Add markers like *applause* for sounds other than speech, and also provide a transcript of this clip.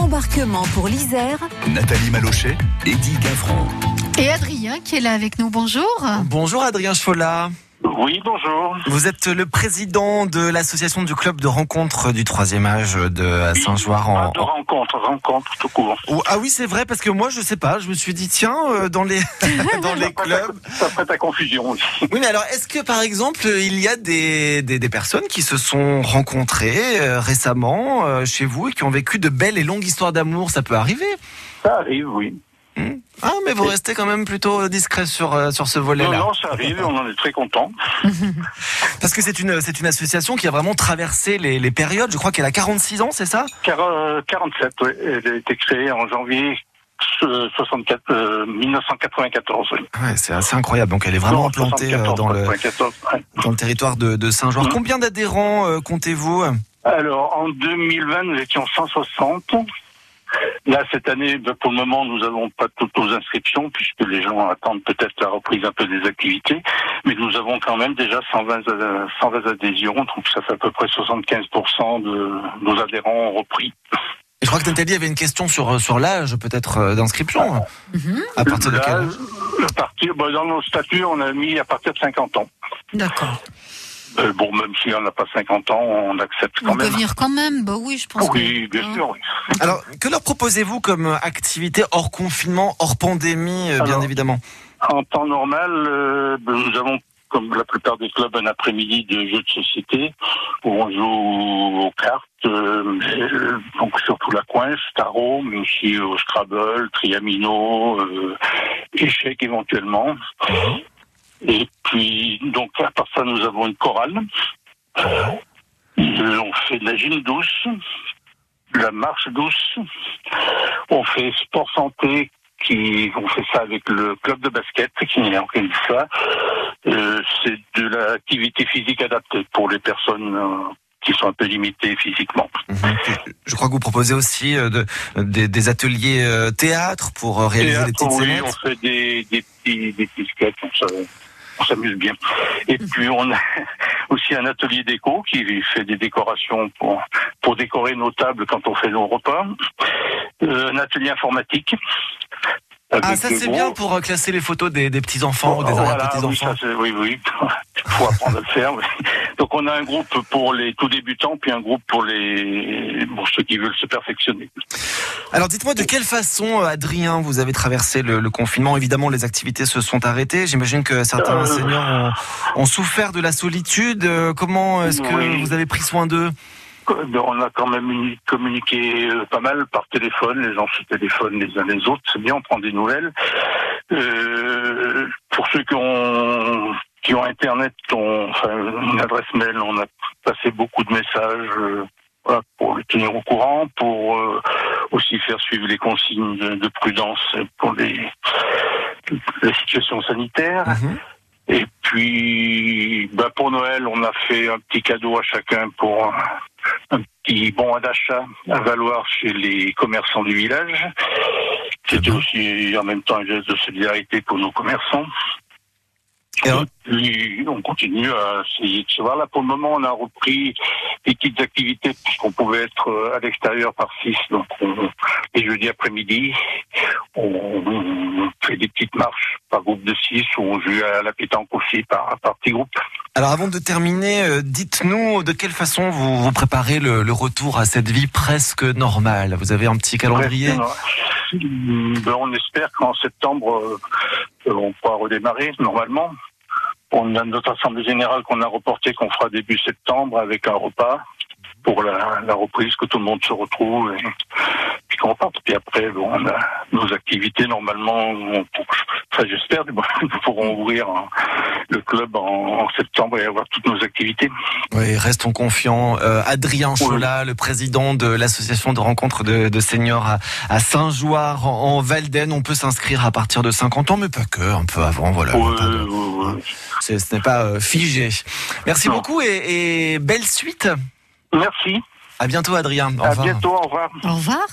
Embarquement pour l'Isère. Nathalie Malochet, Eddie Gaffron. Et Adrien qui est là avec nous, bonjour. Bonjour Adrien Chola. Oui, bonjour. Vous êtes le président de l'association du club de rencontre du troisième âge de Saint-Joire Ah, en. de rencontre, rencontre tout court. Oh, Ah oui, c'est vrai parce que moi je sais pas, je me suis dit tiens euh, dans les *laughs* *laughs* dans les clubs. Ça ferait ta confusion aussi. Oui, mais alors est-ce que par exemple il y a des des, des personnes qui se sont rencontrées euh, récemment euh, chez vous et qui ont vécu de belles et longues histoires d'amour? Ça peut arriver. Ça arrive, oui. Hmm. Ah, mais vous restez quand même plutôt discret sur euh, sur ce volet-là. non, ça arrive, on en est très content. *laughs* Parce que c'est une c'est une association qui a vraiment traversé les, les périodes. Je crois qu'elle a 46 ans, c'est ça? Car, euh, 47, oui. Elle a été créée en janvier euh, 64, euh, 1994. Oui. Ouais, c'est assez incroyable. Donc elle est vraiment implantée euh, 74, dans le 94, ouais. dans le territoire de, de Saint-Joire. Mhm. Combien d'adhérents euh, comptez-vous? Alors, en 2020, nous étions 160. Là, cette année, ben, pour le moment, nous n'avons pas toutes nos inscriptions, puisque les gens attendent peut-être la reprise un peu des activités. Mais nous avons quand même déjà 120, euh, 120 adhésions, donc ça fait à peu près 75% de nos adhérents ont repris. Et je crois que Nathalie avait une question sur sur l'âge peut-être euh, d'inscription. À partir de quel âge à partir, ben, dans nos statuts, on a mis à partir de 50 ans. D'accord. Euh, bon, même si on n'a pas 50 ans, on accepte quand On peut même. venir quand même, bah oui, je pense. Oui, que- bien hein. sûr. oui. Alors que leur proposez-vous comme activité hors confinement, hors pandémie, euh, bien évidemment En temps normal, euh, ben, nous avons, comme la plupart des clubs, un après-midi de jeux de société où on joue aux cartes, euh, mais, euh, donc surtout la coince, tarot, mais aussi au Scrabble, Triamino, euh, échecs éventuellement. Et puis, donc à part ça, nous avons une chorale. Euh, on fait de la gym douce, de la marche douce. On fait sport santé qui on fait ça avec le club de basket qui organise ça. Euh, c'est de l'activité physique adaptée pour les personnes euh, qui sont un peu limitées physiquement. Je crois que vous proposez aussi euh, de, des, des ateliers théâtre pour réaliser des Théâtre, petites oui, scénettes. on fait des, des petits des petits sketchs, on se- on s'amuse bien. Et puis on a *laughs* aussi un atelier déco qui fait des décorations pour pour décorer nos tables quand on fait nos repas. Euh, un atelier informatique. Ah, avec ça c'est bien pour euh, classer les photos des, des petits enfants ou des Voilà, arrière-petits oui, enfants. oui, oui. Il *laughs* faut apprendre à le faire. oui. *laughs* Donc on a un groupe pour les tout débutants, puis un groupe pour les pour ceux qui veulent se perfectionner. Alors dites-moi de quelle façon, euh, Adrien, vous avez traversé le, le confinement? Évidemment, les activités se sont arrêtées. J'imagine que certains Euh. seniors ont, ont souffert de la solitude. Comment est-ce que Oui. vous avez pris soin d'eux? On a quand même uni- communiqué euh, pas mal par téléphone, les gens se téléphonent les uns les autres, c'est bien, on prend des nouvelles. Euh, pour ceux qui ont qui ont internet, on, enfin une adresse mail, on a passé beaucoup de messages euh, voilà, pour les tenir au courant, pour euh, aussi faire suivre les consignes de, de prudence pour les la situation sanitaire. Mhm. Et puis, bah pour Noël, on a fait un petit cadeau à chacun pour un, petit bon à d'achat à valoir chez les commerçants du village. C'était aussi en même temps un geste de solidarité pour nos commerçants. Et puis, on continue à essayer de se voir. Là, pour le moment, on a repris des petites activités puisqu'on pouvait être euh, à l'extérieur par six. Donc, on, les jeudis après-midi, on, fait des petites marches par groupe de six ou on joue à la pétanque aussi par, par petit groupe. Alors avant de terminer, euh, dites-nous de quelle façon vous, vous préparez le, le retour à cette vie presque normale. Vous avez un petit calendrier? ben, on espère qu'en septembre, euh, on pourra redémarrer normalement. On a notre assemblée générale qu'on a reportée, qu'on fera début septembre avec un repas pour la, la reprise, que tout le monde se retrouve et puis qu'on reparte. Puis après, bon, on a nos activités normalement. On, enfin, j'espère, *laughs* nous pourrons ouvrir hein, le club en, en septembre et avoir toutes nos activités. Oui, restons confiants. Euh, Adrien Chola, le président de l'association de rencontres de, de seniors à, à Saint-Joire en, en Valden. On peut s'inscrire à partir de 50 ans, mais pas que, un peu avant. Voilà. De- ce n'est pas euh, figé. Merci Non. beaucoup et, et belle suite. Merci. À bientôt, Adrien. Au À revoir. bientôt. Au revoir. Au revoir.